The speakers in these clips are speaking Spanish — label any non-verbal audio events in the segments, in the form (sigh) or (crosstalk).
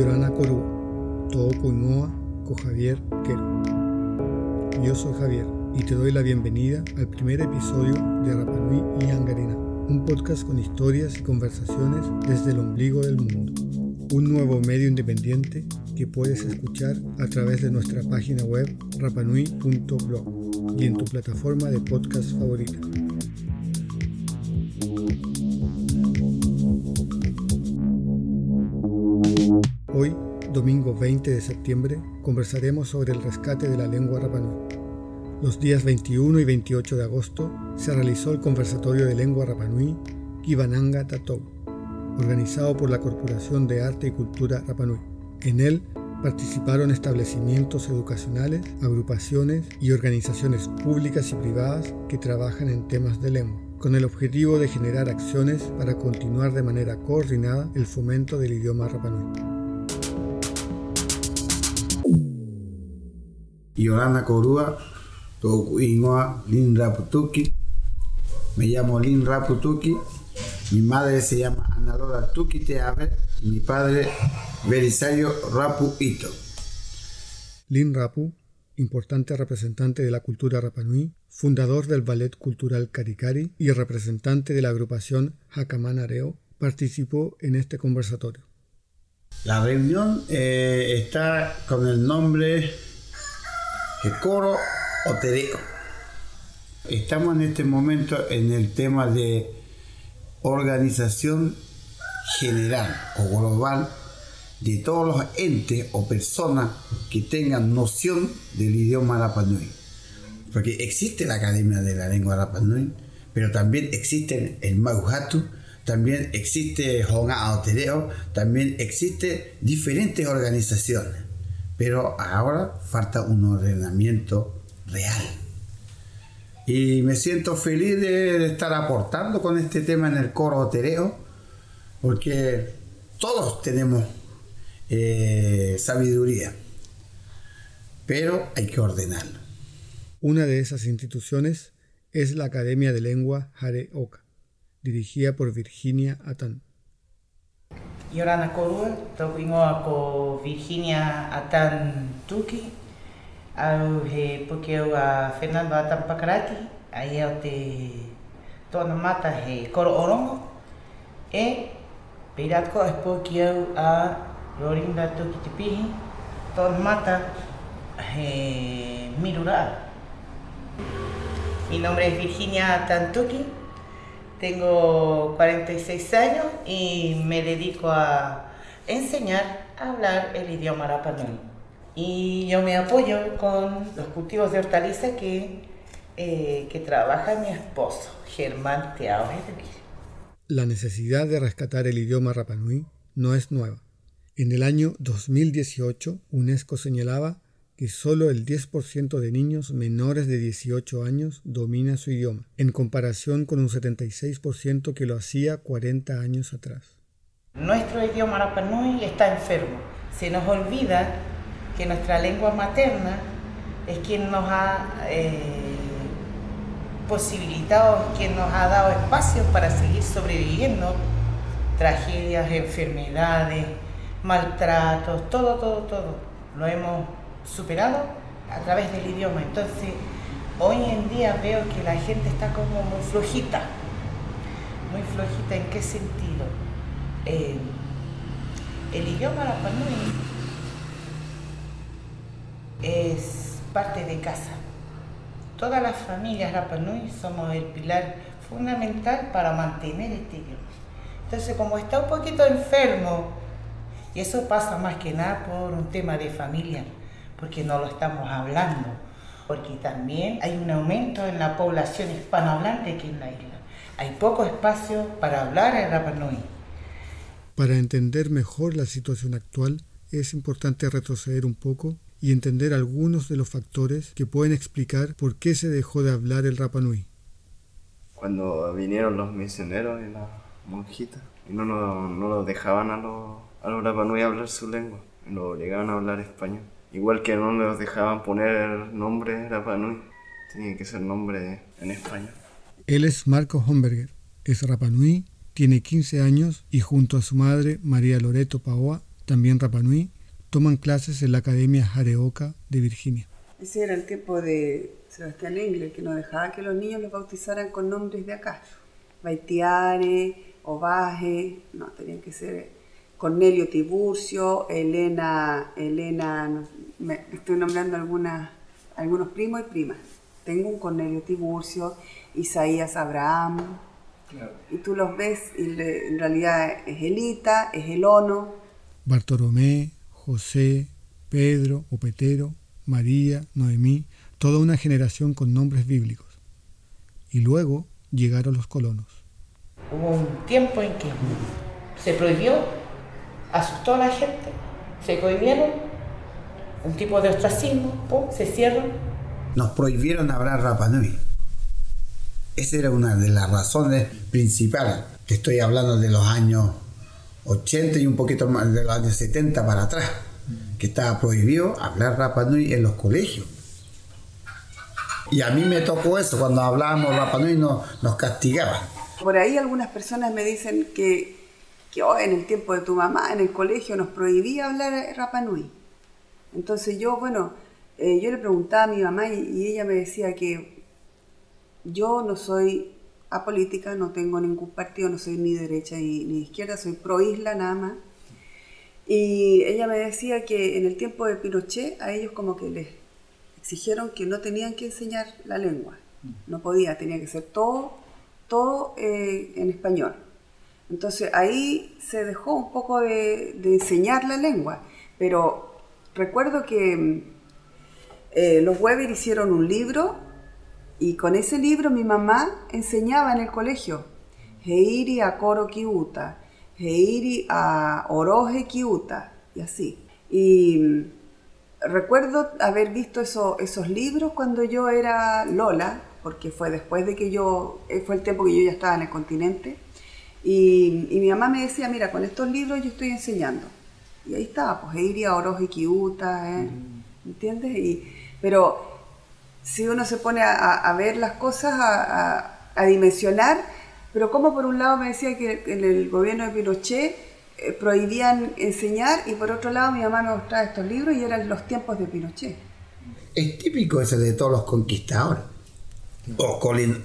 Yorana con Javier Quero. Yo soy Javier y te doy la bienvenida al primer episodio de Rapanui y Angarina, un podcast con historias y conversaciones desde el ombligo del mundo. Un nuevo medio independiente que puedes escuchar a través de nuestra página web rapanui.blog y en tu plataforma de podcast favorita. Domingo 20 de septiembre, conversaremos sobre el rescate de la lengua rapanui. Los días 21 y 28 de agosto se realizó el conversatorio de lengua rapanui Kibananga Tatou, organizado por la Corporación de Arte y Cultura Rapanui. En él participaron establecimientos educacionales, agrupaciones y organizaciones públicas y privadas que trabajan en temas de lengua, con el objetivo de generar acciones para continuar de manera coordinada el fomento del idioma rapanui. Yolanda Corúa, Ingoa Lin Raputuki. Me llamo Lin Raputuki. Mi madre se llama Analora Tuki Teave y mi padre Belisario Rapu Ito. Lin Rapu, importante representante de la cultura Rapanui, fundador del Ballet Cultural Karikari y representante de la agrupación Hakaman Areo, participó en este conversatorio. La reunión eh, está con el nombre el coro otereo. Estamos en este momento en el tema de organización general o global de todos los entes o personas que tengan noción del idioma Rapanui. Porque existe la Academia de la Lengua Rapanui, pero también existe el Maguhatu, también existe Honga Aotereo, también existe diferentes organizaciones pero ahora falta un ordenamiento real. Y me siento feliz de, estar aportando con este tema en el coro tereo, porque todos tenemos eh, sabiduría, pero hay que ordenarlo. Una de esas instituciones es la Academia de Lengua Hare Oka, dirigida por Virginia Atan. Yorana Korua, tau ingoa ko Virginia Atan Tuki, au he puke au a Fernando Atan Pakarati, ai au te tōna mata he koro orongo, e peirat ko e puke au a Lorinda Tuki Te Pihi, tōna mata he Mirura. Mi nombre es Virginia Atan Tuki, Tengo 46 años y me dedico a enseñar a hablar el idioma rapanui. Y yo me apoyo con los cultivos de hortaliza que, eh, que trabaja mi esposo, Germán Teao La necesidad de rescatar el idioma rapanui no es nueva. En el año 2018, UNESCO señalaba que solo el 10% de niños menores de 18 años domina su idioma, en comparación con un 76% que lo hacía 40 años atrás. Nuestro idioma Rapanui está enfermo. Se nos olvida que nuestra lengua materna es quien nos ha eh, posibilitado, quien nos ha dado espacio para seguir sobreviviendo. Tragedias, enfermedades, maltratos, todo, todo, todo. Lo hemos superado a través del idioma. Entonces, hoy en día veo que la gente está como muy flojita. Muy flojita, ¿en qué sentido? Eh, el idioma Rapanui es parte de casa. Todas las familias Rapanui somos el pilar fundamental para mantener este idioma. Entonces, como está un poquito enfermo, y eso pasa más que nada por un tema de familia, porque no lo estamos hablando, porque también hay un aumento en la población hispanohablante aquí en la isla. Hay poco espacio para hablar en Rapa Nui. Para entender mejor la situación actual, es importante retroceder un poco y entender algunos de los factores que pueden explicar por qué se dejó de hablar el Rapa Nui. Cuando vinieron los misioneros y las monjitas, y no, no, no los dejaban a los, a los Rapa Nui hablar su lengua, lo obligaban a hablar español. Igual que no nos dejaban poner nombre Rapa Nui, tenía que ser nombre en español. Él es Marco Homberger, es Rapa Nui, tiene 15 años y junto a su madre María Loreto Paoa también Rapanui, toman clases en la Academia Jareoka de Virginia. Ese era el tiempo de Sebastián Engler, que no dejaba que los niños los bautizaran con nombres de acá. Baitiare, Ovaje, no, tenían que ser Cornelio Tiburcio, Elena, Elena, me estoy nombrando algunas, algunos primos y primas. Tengo un Cornelio Tiburcio, Isaías Abraham, y tú los ves y en realidad es Elita, es Elono. Bartolomé, José, Pedro o Petero, María, Noemí, toda una generación con nombres bíblicos. Y luego llegaron los colonos. Hubo un tiempo en que se prohibió, asustó a la gente, se cohibieron, un tipo de ostracismo, se cierran. Nos prohibieron hablar Rapanui. Esa era una de las razones principales. que estoy hablando de los años 80 y un poquito más de los años 70 para atrás, que estaba prohibido hablar Rapanui en los colegios. Y a mí me tocó eso, cuando hablábamos Rapanui no, nos castigaban. Por ahí algunas personas me dicen que, que oh, en el tiempo de tu mamá, en el colegio, nos prohibía hablar Rapanui. Entonces yo, bueno, eh, yo le preguntaba a mi mamá y, ella me decía que yo no soy apolítica, no tengo ningún partido, no soy ni derecha ni, ni izquierda, soy pro isla nada más. Y ella me decía que en el tiempo de Pinochet a ellos como que les exigieron que no tenían que enseñar la lengua, no podía, tenía que ser todo todo eh, en español. Entonces ahí se dejó un poco de, enseñar la lengua, pero recuerdo que eh, los Weber hicieron un libro y con ese libro mi mamá enseñaba en el colegio. Heiri a Coro Kiuta, Heiri a Oroje Kiuta, y así. Y recuerdo haber visto esos libros cuando yo era Lola, porque fue después de que yo, eh, fue el tiempo que yo ya estaba en el continente, y, mi mamá me decía, mira, con estos libros yo estoy enseñando. Y ahí estaba, pues iría Oroz y Kiuta, ¿eh? ¿entiendes? Y, pero si uno se pone a, ver las cosas, a, dimensionar, pero como por un lado me decía que en el gobierno de Pinochet eh, prohibían enseñar y por otro lado mi mamá me mostraba estos libros y eran los tiempos de Pinochet. Es típico ese de todos los conquistadores o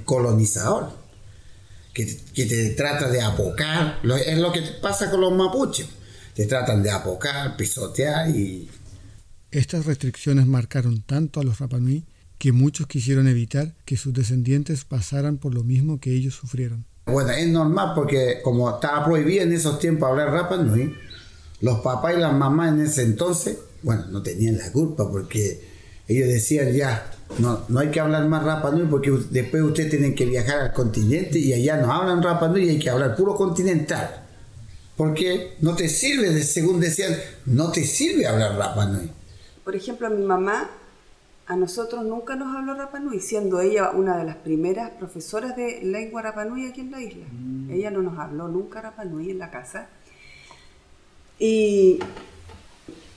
colonizador, que, te trata de apocar, es lo que pasa con los mapuches, te tratan de apocar, pisotear y... Estas restricciones marcaron tanto a los Rapanui que muchos quisieron evitar que sus descendientes pasaran por lo mismo que ellos sufrieron. Bueno, es normal porque como estaba prohibido en esos tiempos hablar Rapanui, los papás y las mamás en ese entonces, bueno, no tenían la culpa porque ellos decían ya, no, no hay que hablar más Rapa Nui porque después ustedes tienen que viajar al continente y allá no hablan Rapa Nui y hay que hablar puro continental. Porque no te sirve, según decían, no te sirve hablar Rapa Nui. Por ejemplo, mi mamá a nosotros nunca nos habló Rapa Nui, siendo ella una de las primeras profesoras de lengua Rapa Nui aquí en la isla. Mm. Ella no nos habló nunca Rapa Nui en la casa. Y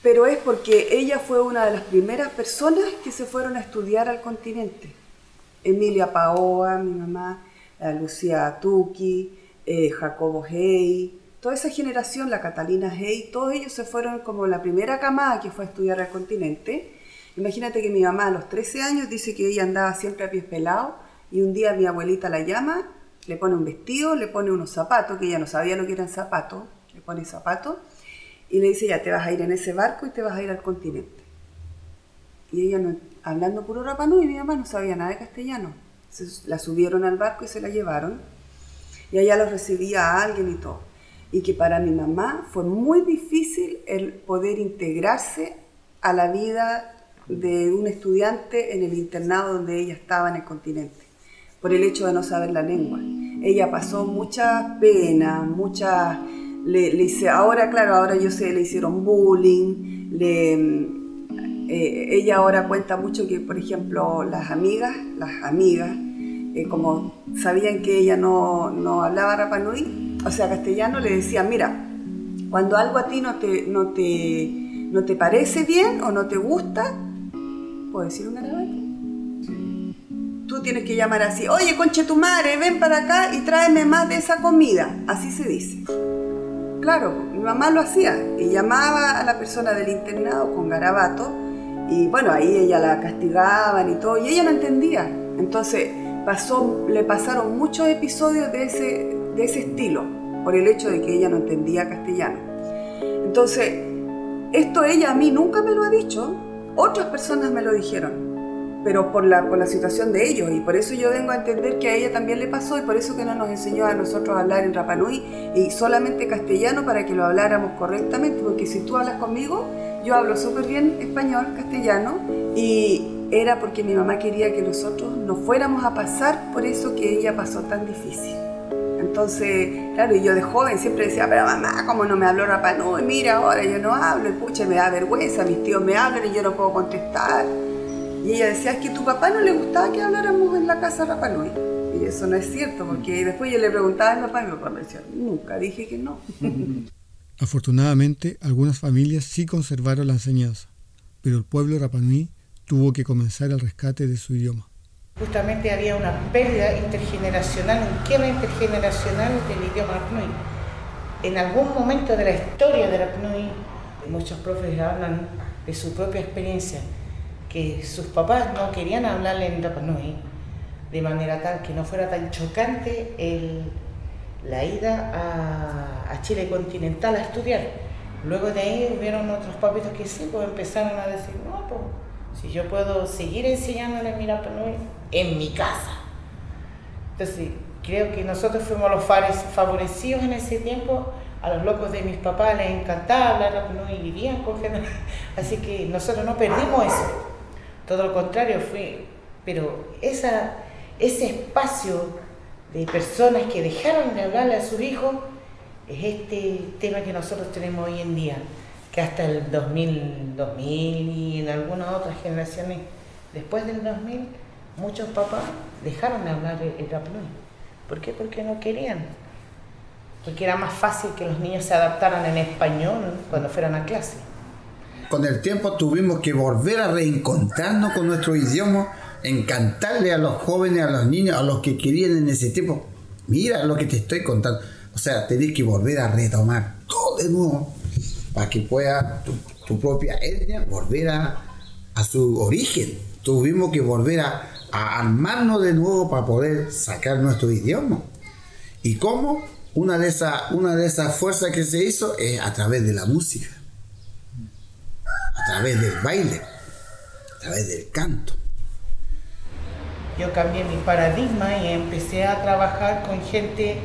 pero es porque ella fue una de las primeras personas que se fueron a estudiar al continente. Emilia Paoa, mi mamá, Lucía Tuki, eh, Jacobo Hey, toda esa generación, la Catalina Hey, todos ellos se fueron como la primera camada que fue a estudiar al continente. Imagínate que mi mamá a los 13 años dice que ella andaba siempre a pies pelados y un día mi abuelita la llama, le pone un vestido, le pone unos zapatos, que ella no sabía lo que eran zapatos, le pone zapatos y le dice, ya te vas a ir en ese barco y te vas a ir al continente. Y ella, no, hablando puro rapanú, y mi mamá no sabía nada de castellano. la subieron al barco y se la llevaron. Y allá los recibía a alguien y todo. Y que para mi mamá fue muy difícil el poder integrarse a la vida de un estudiante en el internado donde ella estaba en el continente, por el hecho de no saber la lengua. Ella pasó mucha pena, mucha le, hice, ahora claro, ahora yo sé, le hicieron bullying, le, eh, ella ahora cuenta mucho que, por ejemplo, las amigas, las amigas, eh, como sabían que ella no, no hablaba rapanui, o sea, castellano, le decían, mira, cuando algo a ti no te, no te, no te parece bien o no te gusta, ¿puedo decir un garabato? Tú tienes que llamar así, oye, conche tu madre, ven para acá y tráeme más de esa comida. Así se dice. Claro, mi mamá lo hacía y llamaba a la persona del internado con garabato y bueno, ahí ella la castigaban y todo y ella no entendía. Entonces pasó, le pasaron muchos episodios de ese, de ese estilo por el hecho de que ella no entendía castellano. Entonces, esto ella a mí nunca me lo ha dicho, otras personas me lo dijeron pero por la, por la situación de ellos. Y por eso yo vengo a entender que a ella también le pasó y por eso que no nos enseñó a nosotros a hablar en Rapanui y solamente castellano para que lo habláramos correctamente, porque si tú hablas conmigo, yo hablo súper bien español, castellano, y era porque mi mamá quería que nosotros no fuéramos a pasar por eso que ella pasó tan difícil. Entonces, claro, y yo de joven siempre decía, pero mamá, ¿cómo no me habló Rapanui? Mira, ahora yo no hablo, y me da vergüenza, mis tíos me hablan y yo no puedo contestar. Y ella decía, es que a tu papá no le gustaba que habláramos en la casa Rapanui. Y eso no es cierto, porque después yo le preguntaba a mi papá y mi papá me decía, nunca dije que no. (laughs) Afortunadamente, algunas familias sí conservaron la enseñanza, pero el pueblo Rapanui tuvo que comenzar el rescate de su idioma. Justamente había una pérdida intergeneracional, un quiebre intergeneracional del idioma Rapanui. En algún momento de la historia de Rapanui, muchos profes hablan de su propia experiencia que sus papás no querían hablarle en Rapanui de manera tal que no fuera tan chocante la ida a, Chile continental a estudiar. Luego de ahí hubieron otros papitos que sí, pues empezaron a decir, no, pues si yo puedo seguir enseñándole mi Rapanui en mi casa. Entonces, creo que nosotros fuimos los favorecidos en ese tiempo a los locos de mis papás les encantaba hablar Rapanui y vivían con (laughs) Así que nosotros no perdimos eso. Todo lo contrario, fue, pero ese espacio de personas que dejaron de hablarle a sus hijos es este tema que nosotros tenemos hoy en día, que hasta el 2000, 2000 y en algunas otras generaciones después del 2000, muchos papás dejaron de hablar el Rapanui. ¿Por qué? Porque no querían. Porque era más fácil que los niños se adaptaran en español cuando fueran a clase con el tiempo tuvimos que volver a reencontrarnos con nuestro idioma, encantarle a los jóvenes, a los niños, a los que querían en ese tiempo. Mira lo que te estoy contando. O sea, tenés que volver a retomar todo de nuevo para que pueda tu, propia etnia volver a, su origen. Tuvimos que volver a, a armarnos de nuevo para poder sacar nuestro idioma. ¿Y cómo? Una de, esas, una de esas fuerzas que se hizo es a través de la música a través del baile, a través del canto. Yo cambié mi paradigma y empecé a trabajar con gente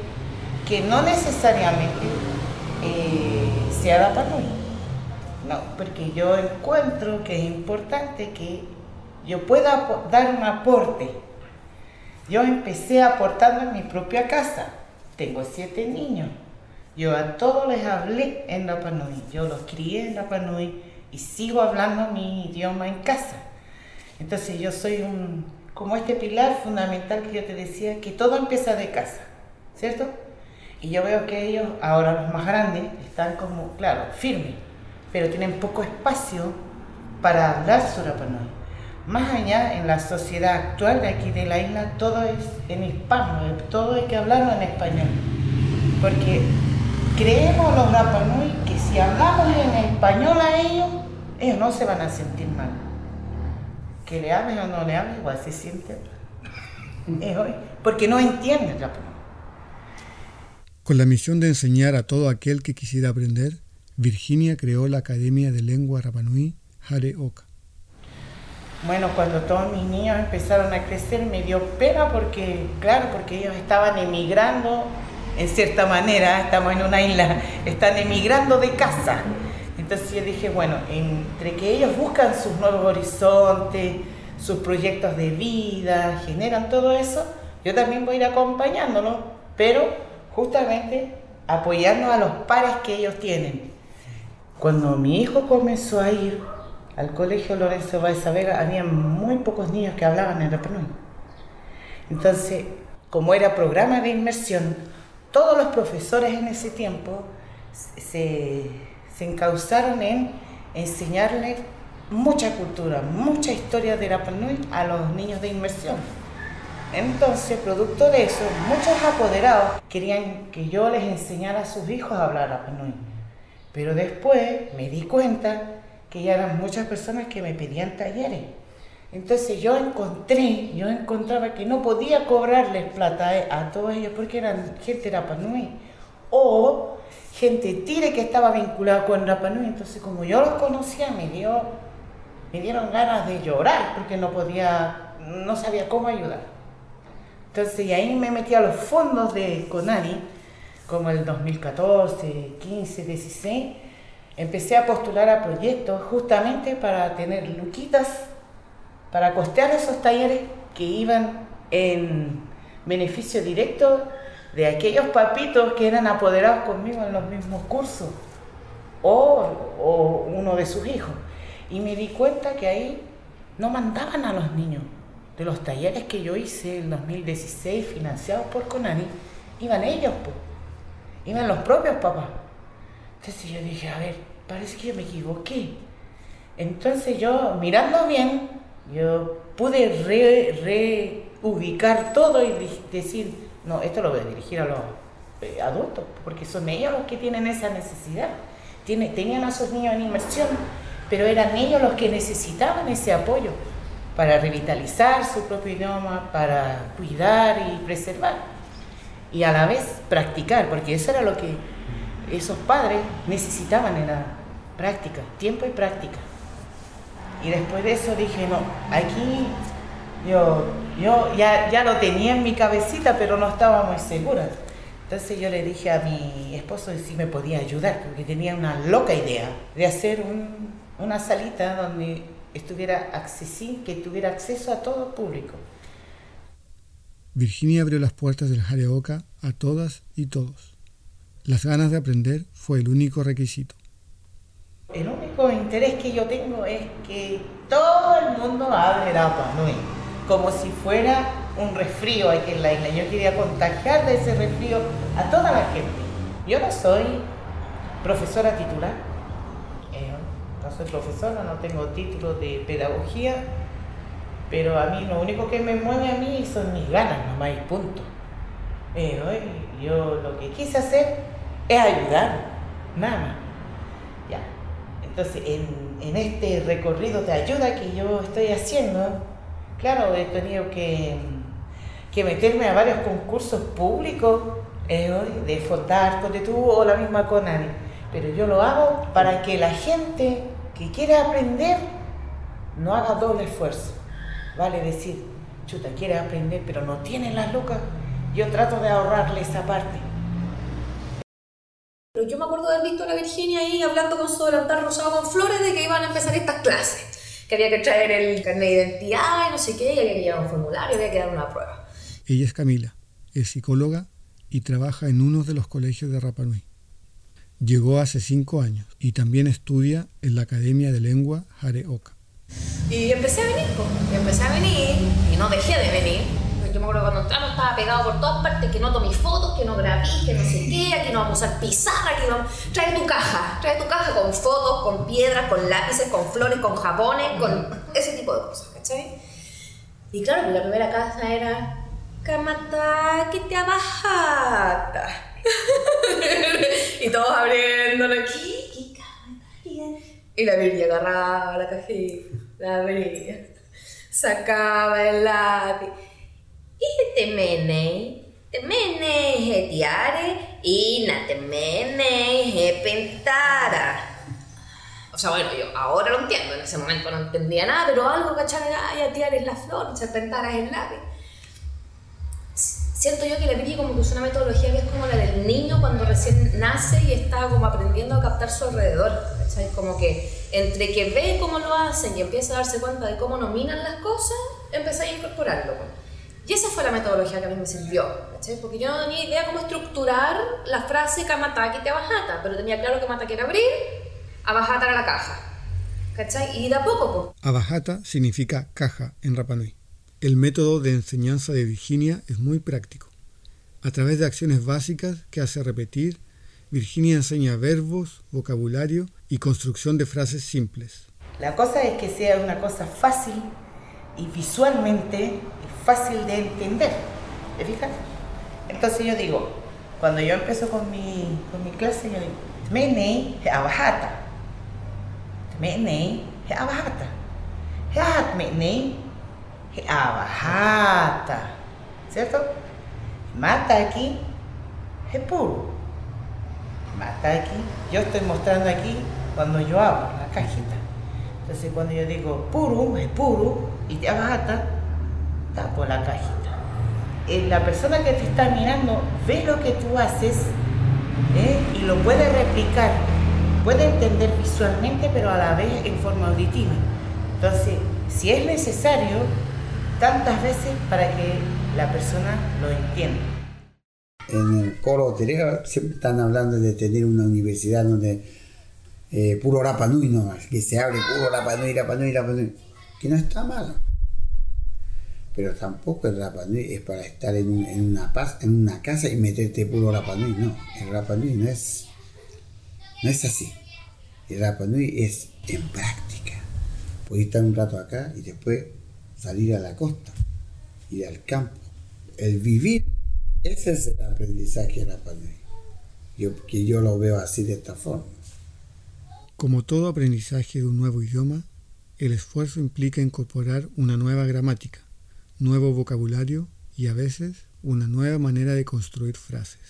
que no necesariamente eh, sea Rapanui. No, porque yo encuentro que es importante que yo pueda dar un aporte. Yo empecé aportando en mi propia casa. Tengo siete niños. Yo a todos les hablé en Rapanui. Yo los crié en Rapanui y sigo hablando mi idioma en casa. Entonces yo soy un, como este pilar fundamental que yo te decía, que todo empieza de casa, ¿cierto? Y yo veo que ellos, ahora los más grandes, están como, claro, firmes, pero tienen poco espacio para hablar Surapanui. Más allá, en la sociedad actual de aquí de la isla, todo es en hispano, todo hay que hablarlo en español. Porque creemos los Rapanui que si hablamos en español a ellos, ellos no se van a sentir mal. Que le amen o no le amen, igual se sienten porque no entienden Rapanui. Con la misión de enseñar a todo aquel que quisiera aprender, Virginia creó la Academia de Lengua Rapanui Hare Oka. Bueno, cuando todos mis niños empezaron a crecer me dio pena porque, claro, porque ellos estaban emigrando, en cierta manera, estamos en una isla, están emigrando de casa. Entonces yo dije, bueno, entre que ellos buscan sus nuevos horizontes, sus proyectos de vida, generan todo eso, yo también voy a ir acompañándolos, pero justamente apoyando a los pares que ellos tienen. Cuando mi hijo comenzó a ir al colegio Lorenzo Baeza Vega, había muy pocos niños que hablaban en Rapanui. Entonces, como era programa de inmersión, todos los profesores en ese tiempo se se encauzaron en enseñarle mucha cultura, mucha historia de Rapanui a los niños de inmersión. Entonces, producto de eso, muchos apoderados querían que yo les enseñara a sus hijos a hablar Rapa Nui. Pero después me di cuenta que ya eran muchas personas que me pedían talleres. Entonces yo encontré, yo encontraba que no podía cobrarles plata a todos ellos porque eran gente Rapa Nui. O gente tire que estaba vinculada con Rapa Nui. Entonces como yo los conocía, me, dio, me dieron ganas de llorar porque no podía, no sabía cómo ayudar. Entonces, y ahí me metí a los fondos de Conani, como el 2014, 15, 16. Empecé a postular a proyectos justamente para tener luquitas, para costear esos talleres que iban en beneficio directo de aquellos papitos que eran apoderados conmigo en los mismos cursos o, o uno de sus hijos. Y me di cuenta que ahí no mandaban a los niños, de los talleres que yo hice en 2016 financiados por Conani, iban ellos, pues. iban los propios papás. Entonces yo dije, a ver, parece que yo me equivoqué. Entonces yo, mirando bien, yo pude reubicar todo y decir, no, esto lo voy a dirigir a los eh, adultos, porque son ellos los que tienen esa necesidad. Tiene, tenían a sus niños en inmersión, pero eran ellos los que necesitaban ese apoyo para revitalizar su propio idioma, para cuidar y preservar. Y a la vez practicar, porque eso era lo que esos padres necesitaban, era práctica, tiempo y práctica. Y después de eso dije, no, aquí yo, yo ya, ya lo tenía en mi cabecita, pero no estaba muy segura. Entonces yo le dije a mi esposo si me podía ayudar, porque tenía una loca idea de hacer una salita donde estuviera accesible, que tuviera acceso a todo público. Virginia abrió las puertas del Jareoka a todas y todos. Las ganas de aprender fue el único requisito. El único interés que yo tengo es que todo el mundo hable Rapa Nui, como si fuera un resfrío aquí en la isla. Yo quería contagiar de ese resfrío a toda la gente. Yo no soy profesora titular, no soy profesora, no tengo título de pedagogía, pero a mí lo único que me mueve a mí son mis ganas nomás y punto. Pero yo lo que quise hacer es ayudar, nada más. Ya. Entonces, en, este recorrido de ayuda que yo estoy haciendo, claro, he tenido que, que meterme a varios concursos públicos eh, de Fondar, Conde tú o la misma Conani. Pero yo lo hago para que la gente que quiere aprender, no haga doble esfuerzo. Vale decir, chuta, quiere aprender, pero no tiene las lucas. Yo trato de ahorrarle esa parte. Pero yo me acuerdo de haber visto a la Virginia ahí hablando con su delantal rosado con flores de que iban a empezar estas clases. Que había que traer el carnet de identidad y no sé qué, y había que llevar un formulario, había que dar una prueba. Ella es Camila, es psicóloga y trabaja en uno de los colegios de Rapanui. Llegó hace cinco años y también estudia en la Academia de Lengua Jareoka. Y empecé a venir, pues. Y empecé a venir y no dejé de venir. Yo me acuerdo cuando entramos estaba pegado por todas partes, que no tomé fotos, que no grabé, que no sé qué, aquí no vamos a usar pizarra, que no... Trae tu caja, trae tu caja con fotos, con piedras, con lápices, con flores, con jabones, con ese tipo de cosas, ¿cachai? Y claro, la primera casa era... Kamata, que te abajata (laughs) y todos abriéndolo. ¿Qué Y la Virgen agarraba la cajita, la abría, sacaba el lápiz. Y te mene, te mene, tiare, y na te mene, pentara. O sea, bueno, yo ahora lo entiendo, en ese momento no entendía nada, pero algo, ¿cachai? Ay, tiare es la flor, se pentara es el lápiz siento yo que la Piri como que usa una metodología que es como la del niño cuando recién nace y está como aprendiendo a captar su alrededor. ¿cachai? Como que entre que ve cómo lo hacen y empieza a darse cuenta de cómo nominan las cosas, empieza a incorporarlo. Y esa fue la metodología que a mí me sirvió, ¿cachai? porque yo no tenía idea cómo estructurar la frase kamataki te abajata, pero tenía claro que mataki era abrir, abajata era la caja. ¿Cachai? Y de a poco, pues. Abajata significa caja en Rapanui. El método de enseñanza de Virginia es muy práctico. A través de acciones básicas que hace repetir, Virginia enseña verbos, vocabulario y construcción de frases simples. La cosa es que sea una cosa fácil y visualmente fácil de entender. ¿Te fijas? Entonces yo digo, cuando yo empiezo con mi, con mi clase, yo digo, Tmene he abajata. Tmene he abajata. Heat mene he abajata. ¿Cierto? Mata aquí es puro. Mata aquí. Yo estoy mostrando aquí cuando yo abro la cajita. Entonces cuando yo digo puro, es puro, y te abajata, tapo la cajita. Eh, la persona que te está mirando ve lo que tú haces ¿eh? y lo puede replicar, puede entender visualmente, pero a la vez en forma auditiva. Entonces, si es necesario, tantas veces para que la persona lo entienda. En el coro hotelero siempre están hablando de tener una universidad donde eh, puro Rapanui nomás, que se abre puro Rapanui, Rapanui, Rapanui, que no está mal. Pero tampoco el Rapanui es para estar en, una paz, en una casa y meterte puro Rapanui, no. El Rapanui no es, no es así. El Rapanui es en práctica. Puedes estar un rato acá y después salir a la costa, ir al campo. El vivir, ese es el aprendizaje de Rapanui. Yo, que yo lo veo así de esta forma. Como todo aprendizaje de un nuevo idioma, el esfuerzo implica incorporar una nueva gramática, nuevo vocabulario y a veces una nueva manera de construir frases.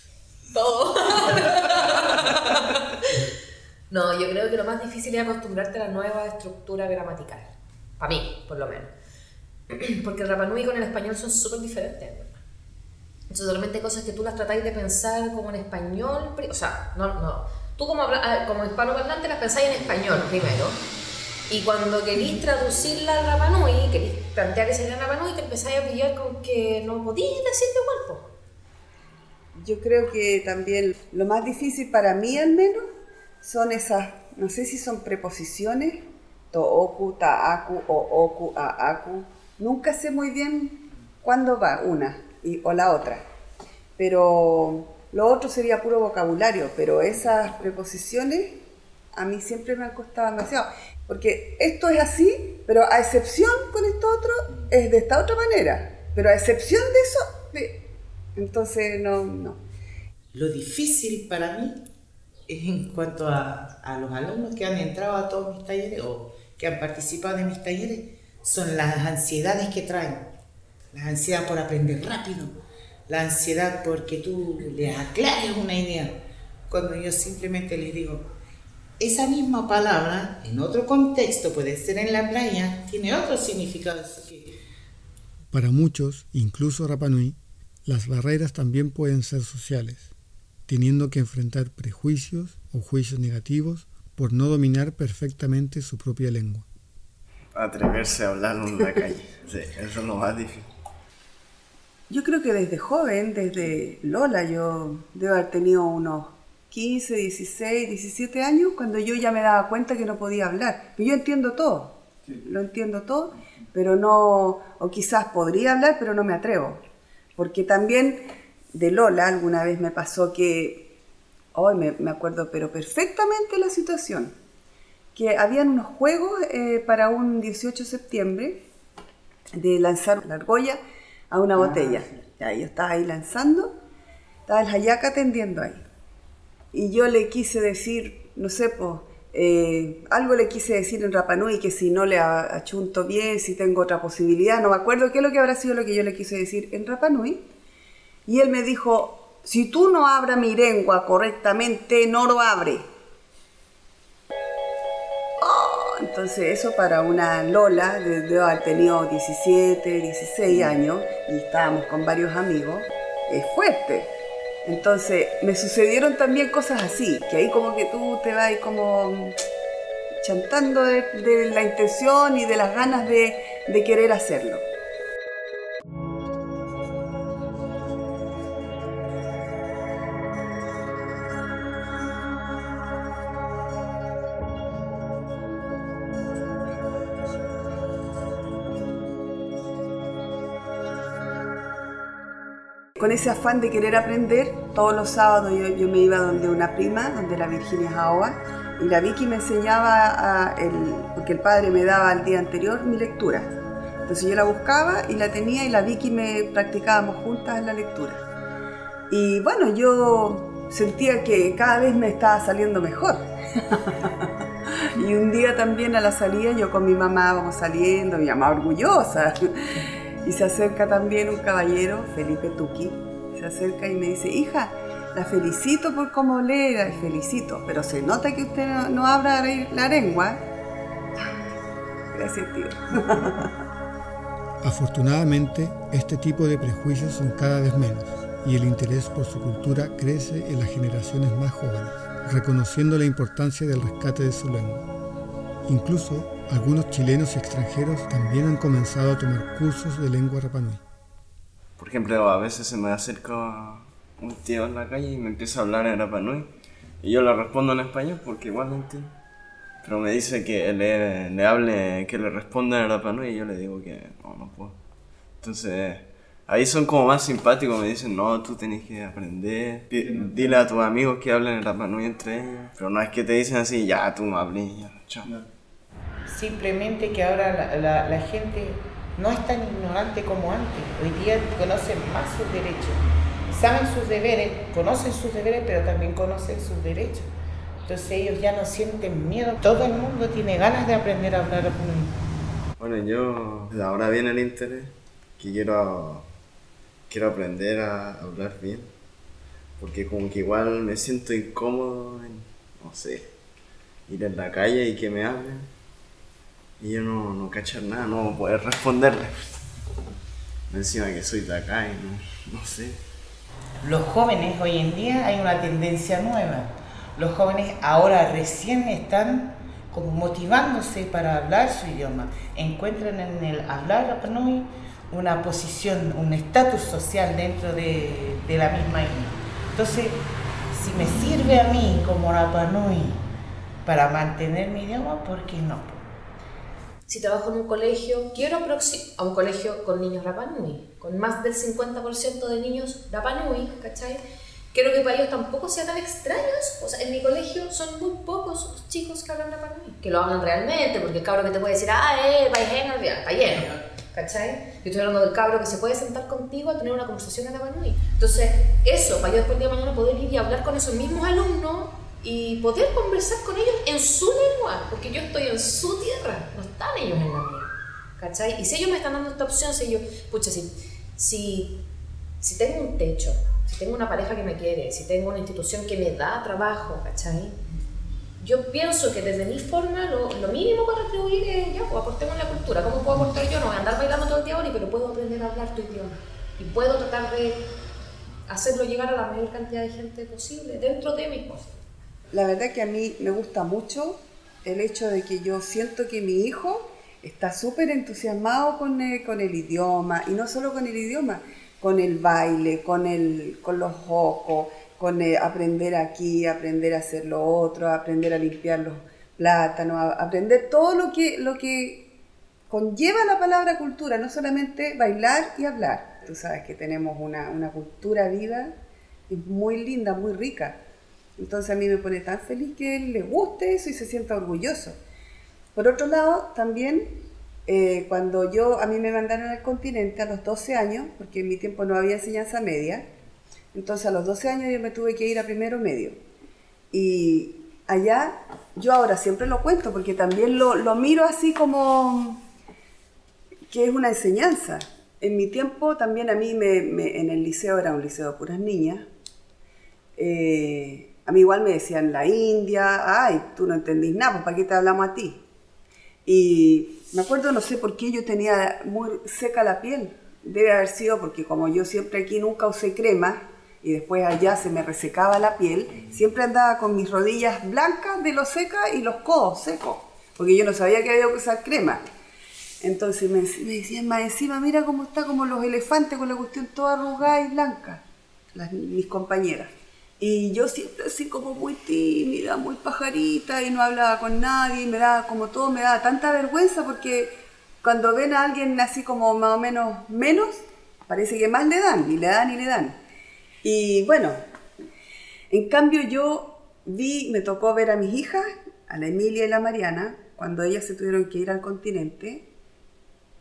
Todo. no, yo creo que lo más difícil es acostumbrarte a la nueva estructura gramatical. Para mí, por lo menos. (clears throat) Porque el Rapanui con el español son súper diferentes. Entonces, solamente cosas que tú las tratáis de pensar como en español. O sea, no, no. Tú como, ah, como hispanoparlante las pensáis en español primero y cuando querís traducirla al Rapanui, querís plantear ese gran Rapanui, te empezáis a pillar con que no podías decirte cuerpo. Yo creo que también lo más difícil para mí al menos son esas, no sé si son preposiciones, tooku, taaku, ooku, aaku. Nunca sé muy bien cuándo va una y, o la otra. Pero lo otro sería puro vocabulario, pero esas preposiciones a mí siempre me han costado demasiado. Porque esto es así, pero a excepción con esto otro, es de esta otra manera. Pero a excepción de eso, entonces no, no. Lo difícil para mí es en cuanto a, a los alumnos que han entrado a todos mis talleres o que han participado en mis talleres, son las ansiedades que traen. La ansiedad por aprender rápido, la ansiedad porque tú les aclares una idea. Cuando yo simplemente les digo, esa misma palabra en otro contexto, puede ser en la playa, tiene otro significado. Para muchos, incluso Rapanui, las barreras también pueden ser sociales, teniendo que enfrentar prejuicios o juicios negativos por no dominar perfectamente su propia lengua. Atreverse a hablar en la calle, (laughs) sí, eso es lo más difícil. Yo creo que desde joven, desde Lola, yo debo haber tenido unos 15, 16, 17 años, cuando yo ya me daba cuenta que no podía hablar. Pero yo entiendo todo, lo entiendo todo, pero no, o quizás podría hablar, pero no me atrevo. Porque también de Lola alguna vez me pasó que, hoy me, acuerdo, pero perfectamente la situación, que habían unos juegos eh, para un 18 de septiembre de lanzar la argolla a una ah, botella. Ya, yo estaba ahí lanzando, estaba el hayaca atendiendo ahí y yo le quise decir, no sé, pues, algo le quise decir en Rapanui que si no le achunto bien, si tengo otra posibilidad, no me acuerdo qué es lo que habrá sido lo que yo le quise decir en Rapanui. Y él me dijo, si tú no abras mi lengua correctamente, no lo abre. Oh, entonces eso para una Lola, de haber tenido 17, 16 años, y estábamos con varios amigos, es fuerte. Entonces, me sucedieron también cosas así, que ahí como que tú te vas como chantando de, la intención y de las ganas de querer hacerlo. Con ese afán de querer aprender, todos los sábados yo, me iba donde una prima, donde la Virginia Jaoa, y la Vicky me enseñaba, porque el padre me daba al día anterior mi lectura. Entonces yo la buscaba y la tenía y la Vicky me practicábamos juntas en la lectura. Y bueno, yo sentía que cada vez me estaba saliendo mejor. (laughs) y un día también a la salida yo con mi mamá vamos saliendo, mi mamá orgullosa. Y se acerca también un caballero, Felipe Tuqui, se acerca y me dice, hija, la felicito por cómo lee, la felicito, pero se nota que usted no, no habla la lengua. Gracias, tío. (laughs) Afortunadamente, este tipo de prejuicios son cada vez menos y el interés por su cultura crece en las generaciones más jóvenes, reconociendo la importancia del rescate de su lengua. Incluso algunos chilenos y extranjeros también han comenzado a tomar cursos de lengua rapanui. Por ejemplo, a veces se me acerca un tío en la calle y me empieza a hablar en rapanui y yo le respondo en español porque igual no entiendo. Pero me dice que le, le hable, que le responda en rapanui y yo le digo que no, no puedo. Entonces, ahí son como más simpáticos, me dicen, no, tú tienes que aprender, dile a tus amigos que hablen en rapanui entre ellos. Pero no es que te dicen así, ya, tú me hables, ya, chao. Simplemente que ahora la, la, gente no es tan ignorante como antes. Hoy día conocen más sus derechos, saben sus deberes, conocen sus deberes, pero también conocen sus derechos. Entonces ellos ya no sienten miedo. Todo el mundo tiene ganas de aprender a hablar Bueno, yo ahora viene el interés, que quiero, quiero aprender a hablar bien, porque como que igual me siento incómodo, en, no sé, ir en la calle y que me hablen y yo no, no cachar nada, no poder responderle. Encima que soy de no, no sé. Los jóvenes hoy en día hay una tendencia nueva. Los jóvenes ahora recién están como motivándose para hablar su idioma. Encuentran en el hablar Rapanui una posición, un estatus social dentro de, de, la misma isla. Entonces, si me sirve a mí como Rapanui para mantener mi idioma, ¿por qué no? Si trabajo en un colegio, quiero a un colegio con niños Rapanui, con más del 50% de niños Rapanui, ¿cachai? Quiero que para ellos tampoco sean tan extraños. O sea, en mi colegio son muy pocos los chicos que hablan Rapanui, que lo hablan realmente, porque el cabro que te puede decir, ah, eh, va está lleno, ¿cachai? Yo estoy hablando del cabro que se puede sentar contigo a tener una conversación en Rapanui. Entonces, eso, para yo después de mañana poder ir y hablar con esos mismos alumnos y poder conversar con ellos en su lengua, porque yo estoy en su tierra, están ellos en la mía. ¿Cachai? Y si ellos me están dando esta opción, si yo, pucha, si, si, si tengo un techo, si tengo una pareja que me quiere, si tengo una institución que me da trabajo, ¿cachai? Yo pienso que desde mi forma lo, lo mínimo para retribuir es, ya, pues aportemos la cultura. ¿Cómo puedo aportar yo? No voy a andar bailando todo el día ahora, pero puedo aprender a hablar tu idioma. Y puedo tratar de hacerlo llegar a la mayor cantidad de gente posible dentro de mis cosas la verdad que a mí me gusta mucho el hecho de que yo siento que mi hijo está súper entusiasmado con el, con el idioma, y no solo con el idioma, con el baile, con, el, con los ojos, con aprender aquí, aprender a hacer lo otro, aprender a limpiar los plátanos, aprender todo lo que, lo que conlleva la palabra cultura, no solamente bailar y hablar. Tú sabes que tenemos una, una cultura viva muy linda, muy rica. Entonces a mí me pone tan feliz que él le guste eso y se sienta orgulloso. Por otro lado, también eh, cuando yo, a mí me mandaron al continente a los 12 años, porque en mi tiempo no había enseñanza media, entonces a los 12 años yo me tuve que ir a primero medio. Y allá, yo ahora siempre lo cuento, porque también lo, lo miro así como que es una enseñanza. En mi tiempo también a mí me, en el liceo era un liceo de puras niñas. Eh, a mí igual me decían la India, ay, tú no entendís nada, pues ¿para qué te hablamos a ti? Y me acuerdo, no sé por qué yo tenía muy seca la piel. Debe haber sido porque como yo siempre aquí nunca usé crema y después allá se me resecaba la piel, siempre andaba con mis rodillas blancas de lo seca y los codos secos, porque yo no sabía que había que usar crema. Entonces me, decían más encima, mira cómo está como los elefantes con la cuestión toda arrugada y blanca, mis compañeras. Y yo siempre así como muy tímida, muy pajarita y no hablaba con nadie me daba como todo, me daba tanta vergüenza porque cuando ven a alguien así como más o menos menos, parece que más le dan, y le dan y le dan. Y bueno, en cambio yo vi, me tocó ver a mis hijas, a la Emilia y la Mariana, cuando ellas se tuvieron que ir al continente.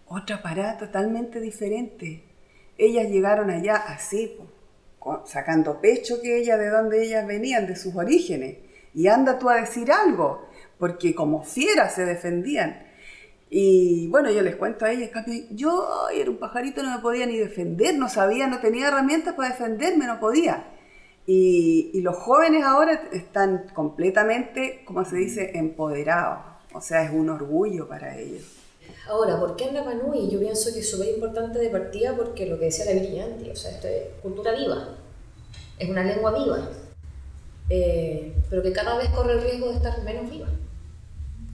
otra parada totalmente diferente. Ellas llegaron allá así, sacando pecho que ellas, de donde ellas venían, de sus orígenes. Y anda tú a decir algo, porque como fieras se defendían. Y bueno, yo les cuento a ellas, yo era un pajarito, no me podía ni defender, no sabía, no tenía herramientas para defenderme, no podía. Y, y los jóvenes ahora están completamente, como se dice, empoderados. O sea, es un orgullo para ellos. Ahora, ¿por qué en Rapa Nui? Yo pienso que es súper importante de partida porque lo que decía la Virginia o sea, esto es cultura viva, es una lengua viva, eh, pero que cada vez corre el riesgo de estar menos viva.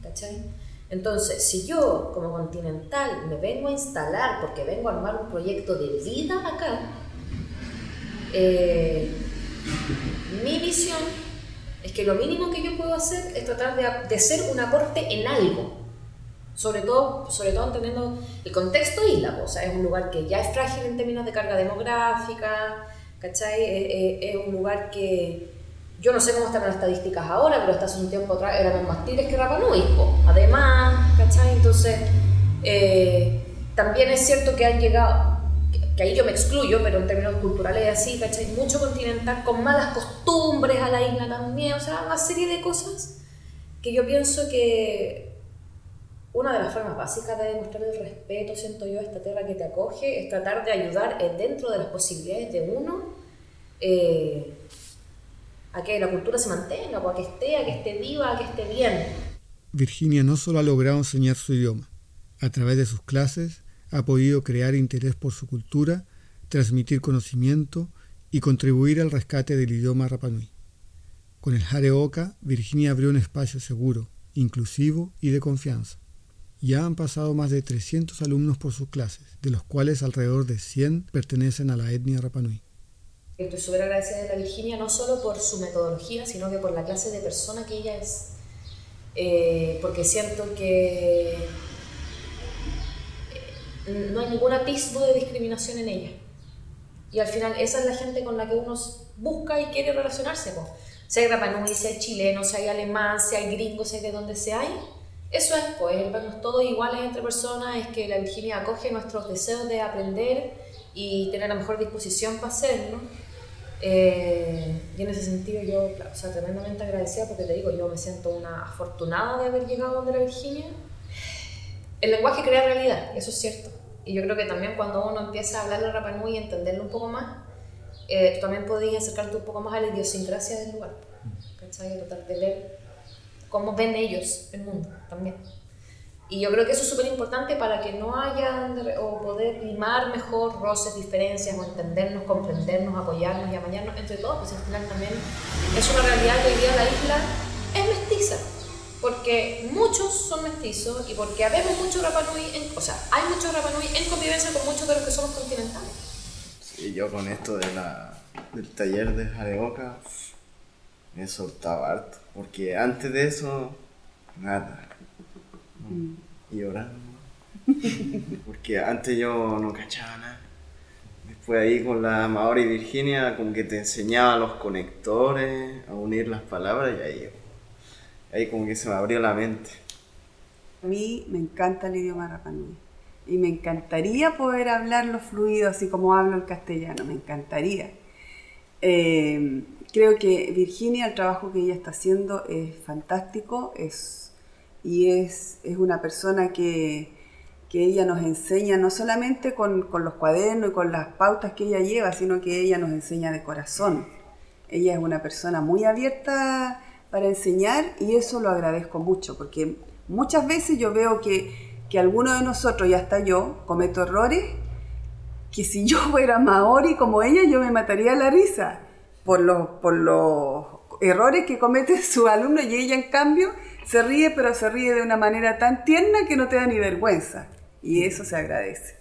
¿Cachai? Entonces, si yo como continental me vengo a instalar porque vengo a armar un proyecto de vida acá, eh, mi visión es que lo mínimo que yo puedo hacer es tratar de, de ser un aporte en algo. Sobre todo, sobre todo entendiendo el contexto isla, o sea, es un lugar que ya es frágil en términos de carga demográfica, ¿cachai? Es, es un lugar que yo no sé cómo están las estadísticas ahora, pero hasta hace un tiempo atrás éramos más tigres que Rapa Nui, además, ¿cachai? Entonces, eh, también es cierto que han llegado, que ahí yo me excluyo, pero en términos culturales así, ¿cachai? Mucho continental con malas costumbres a la isla también, o sea, una serie de cosas que yo pienso que una de las formas básicas de demostrar el respeto, siento yo, a esta tierra que te acoge, es tratar de ayudar dentro de las posibilidades de uno eh, a que la cultura se mantenga, a que esté, a que esté viva, a que esté bien. Virginia no solo ha logrado enseñar su idioma, a través de sus clases ha podido crear interés por su cultura, transmitir conocimiento y contribuir al rescate del idioma Rapanui. Con el Jareoka, Virginia abrió un espacio seguro, inclusivo y de confianza. Ya han pasado más de 300 alumnos por sus clases, de los cuales alrededor de 100 pertenecen a la etnia Rapanui. Estoy súper agradecida de la Virginia, no solo por su metodología, sino que por la clase de persona que ella es. Eh, porque siento que no hay ningún atisbo de discriminación en ella. Y al final esa es la gente con la que uno busca y quiere relacionarse. Pues. Si hay Rapanui, si chileno, si alemán, si hay gringo, si de donde se hay. Eso es, pues, el vernos todos iguales entre personas, es que la Virginia acoge nuestros deseos de aprender y tener la mejor disposición para hacerlo. Eh, y en ese sentido yo, o sea, tremendamente agradecida porque te digo, yo me siento una afortunada de haber llegado donde la Virginia. El lenguaje crea realidad, eso es cierto. Y yo creo que también cuando uno empieza a hablar el Rapa Nui y entenderlo un poco más, eh, también podías acercarte un poco más a la idiosincrasia del lugar. ¿Cachai? Tratar de ver cómo ven ellos el mundo también. Y yo creo que eso es súper importante para que no haya o poder limar mejor roces, diferencias, o entendernos, comprendernos, apoyarnos y amañarnos entre todos, pues al final también es una realidad que hoy día la isla es mestiza porque muchos son mestizos y porque habemos mucho Rapanui, o sea, hay mucho Rapanui en convivencia con muchos de los que somos continentales. Sí, yo con esto de la, del taller de Jareoca me he soltado harto, porque antes de eso, nada. Mm. Y llorando. (laughs) porque antes yo no cachaba nada. Después ahí con la Maori Virginia, como que te enseñaba los conectores, a unir las palabras y ahí ahí como que se me abrió la mente. A mí me encanta el idioma rapanui y me encantaría poder hablarlo fluido así como hablo el castellano, me encantaría. Eh, creo que Virginia, el trabajo que ella está haciendo es fantástico es, y es, es una persona que, que, ella nos enseña no solamente con, con los cuadernos y con las pautas que ella lleva, sino que ella nos enseña de corazón. Ella es una persona muy abierta para enseñar y eso lo agradezco mucho porque muchas veces yo veo que, que alguno de nosotros, y hasta yo, cometo errores que si yo (laughs) fuera maori como ella yo me mataría la risa por los, por los errores que comete (laughs) su alumno y ella en cambio se ríe pero se ríe de una manera tan tierna que no te da ni vergüenza y eso se agradece.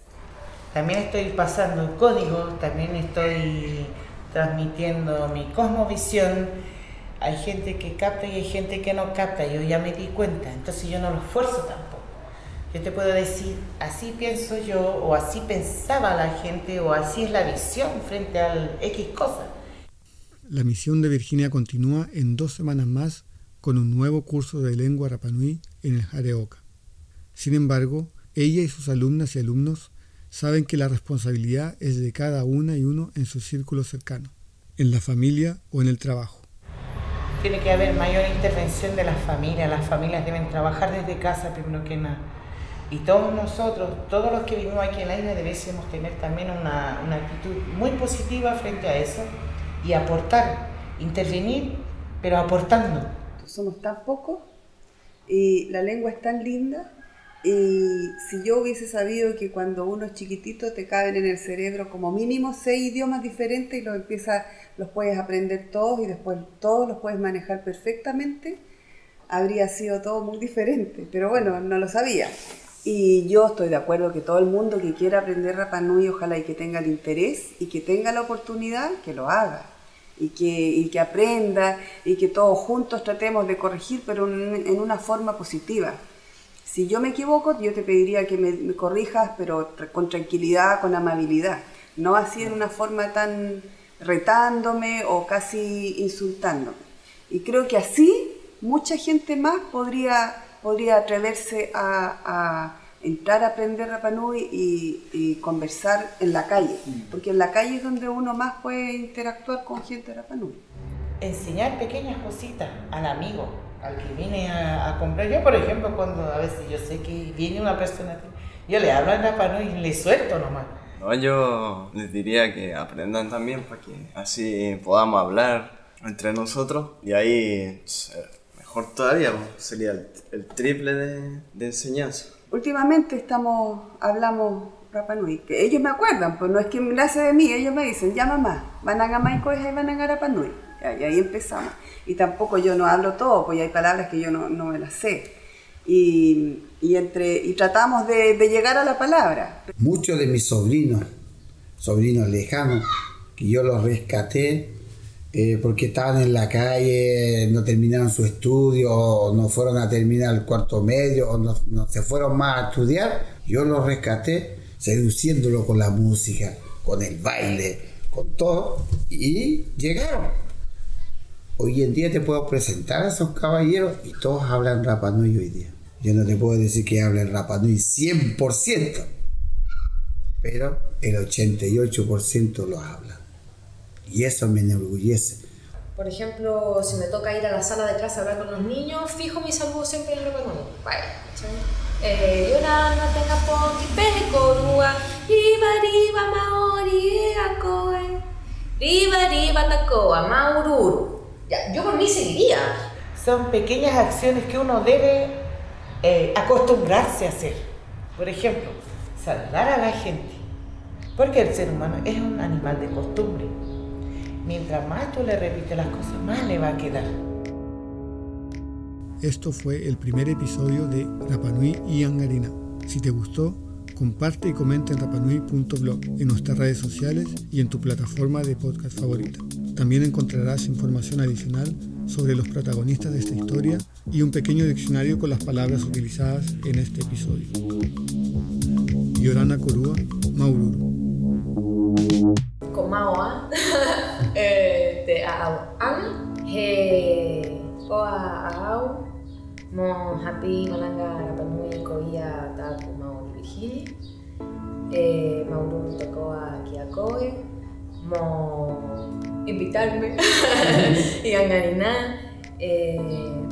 También estoy pasando códigos, también estoy transmitiendo mi cosmovisión hay gente que capta y hay gente que no capta, yo ya me di cuenta, entonces yo no lo esfuerzo tampoco. Yo te puedo decir, así pienso yo, o así pensaba la gente, o así es la visión frente al X cosa. La misión de Virginia continúa en dos semanas más con un nuevo curso de lengua rapanui en el Jareoka. Sin embargo, Ella y sus alumnas y alumnos saben que la responsabilidad es de cada una y uno en su círculo cercano, en la familia o en el trabajo. Tiene que haber mayor intervención de las familias, las familias deben trabajar desde casa primero que nada. Y todos nosotros, todos los que vivimos aquí en la isla, debemos tener también una, una actitud muy positiva frente a eso y aportar, intervenir, pero aportando. Somos tan pocos y la lengua es tan linda y si yo hubiese sabido que cuando uno es chiquitito te caben en el cerebro como mínimo seis idiomas diferentes y los empiezas, los puedes aprender todos y después todos los puedes manejar perfectamente, habría sido todo muy diferente. Pero bueno, no lo sabía. Y yo estoy de acuerdo que todo el mundo que quiera aprender Rapa Nui, ojalá y que tenga el interés y que tenga la oportunidad, que lo haga. Y que, y que aprenda y que todos juntos tratemos de corregir, pero en una forma positiva si yo me equivoco, yo te pediría que me, corrijas, pero con tranquilidad, con amabilidad, no así en una forma tan retándome o casi insultándome. Y creo que así mucha gente más podría, podría atreverse a, entrar a aprender Rapanui y, y, conversar en la calle, mm. porque en la calle es donde uno más puede interactuar con gente de Rapanui. Enseñar pequeñas cositas al amigo, al que viene a, comprar. Yo, por ejemplo, cuando a veces yo sé que viene una persona, yo le hablo en Rapa y le suelto nomás. No, yo les diría que aprendan también para que así podamos hablar entre nosotros y ahí mejor todavía pues, sería el, triple de, de, enseñanza. Últimamente estamos, hablamos Rapa Nui, que ellos me acuerdan, pues no es que me hace de mí, ellos me dicen, ya mamá, van a Gamaico y van a Rapa Nui. Y ahí empezamos y tampoco yo no hablo todo, pues hay palabras que yo no, no me las sé. Y, y, entre, y tratamos de, de, llegar a la palabra. Muchos de mis sobrinos, sobrinos lejanos, que yo los rescaté eh, porque estaban en la calle, no terminaron su estudio, o no fueron a terminar el cuarto medio, o no, se fueron más a estudiar, yo los rescaté seduciéndolo con la música, con el baile, con todo, y llegaron Hoy en día te puedo presentar a esos caballeros y todos hablan Rapanui hoy día. Yo no te puedo decir que hablen Rapanui 100%, pero el 88% lo hablan. Y eso me enorgullece. Por ejemplo, si me toca ir a la sala de clase a hablar con los niños, fijo mi saludo siempre en Rapanui. Vaya, eh, Yorana tenga ponti pecorua, riba riba maori eacoe, riba riba tacoa maururu yo por mí seguiría. Son pequeñas acciones que uno debe eh, acostumbrarse a hacer. Por ejemplo, saludar a la gente. Porque el ser humano es un animal de costumbre. Mientras más tú le repites las cosas, más le va a quedar. Esto fue el primer episodio de Rapanui y Angarina. Si te gustó, comparte y comenta en rapanui.blog, en nuestras redes sociales y en tu plataforma de podcast favorita. También encontrarás información adicional sobre los protagonistas de esta historia y un pequeño diccionario con las palabras utilizadas en este episodio. Yorana Corúa, Maururu. Eh, te an, he, oa aau, mo happy malanga rapanui koia taku mauri virgini, eh, Maururu tokoa kiakoe, mo invitarme. (laughs) Y a eh,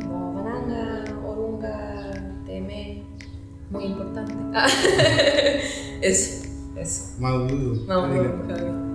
Maranga, Orunga, Teme, muy importante. (laughs) eso, eso. Mauduro. Mauduro,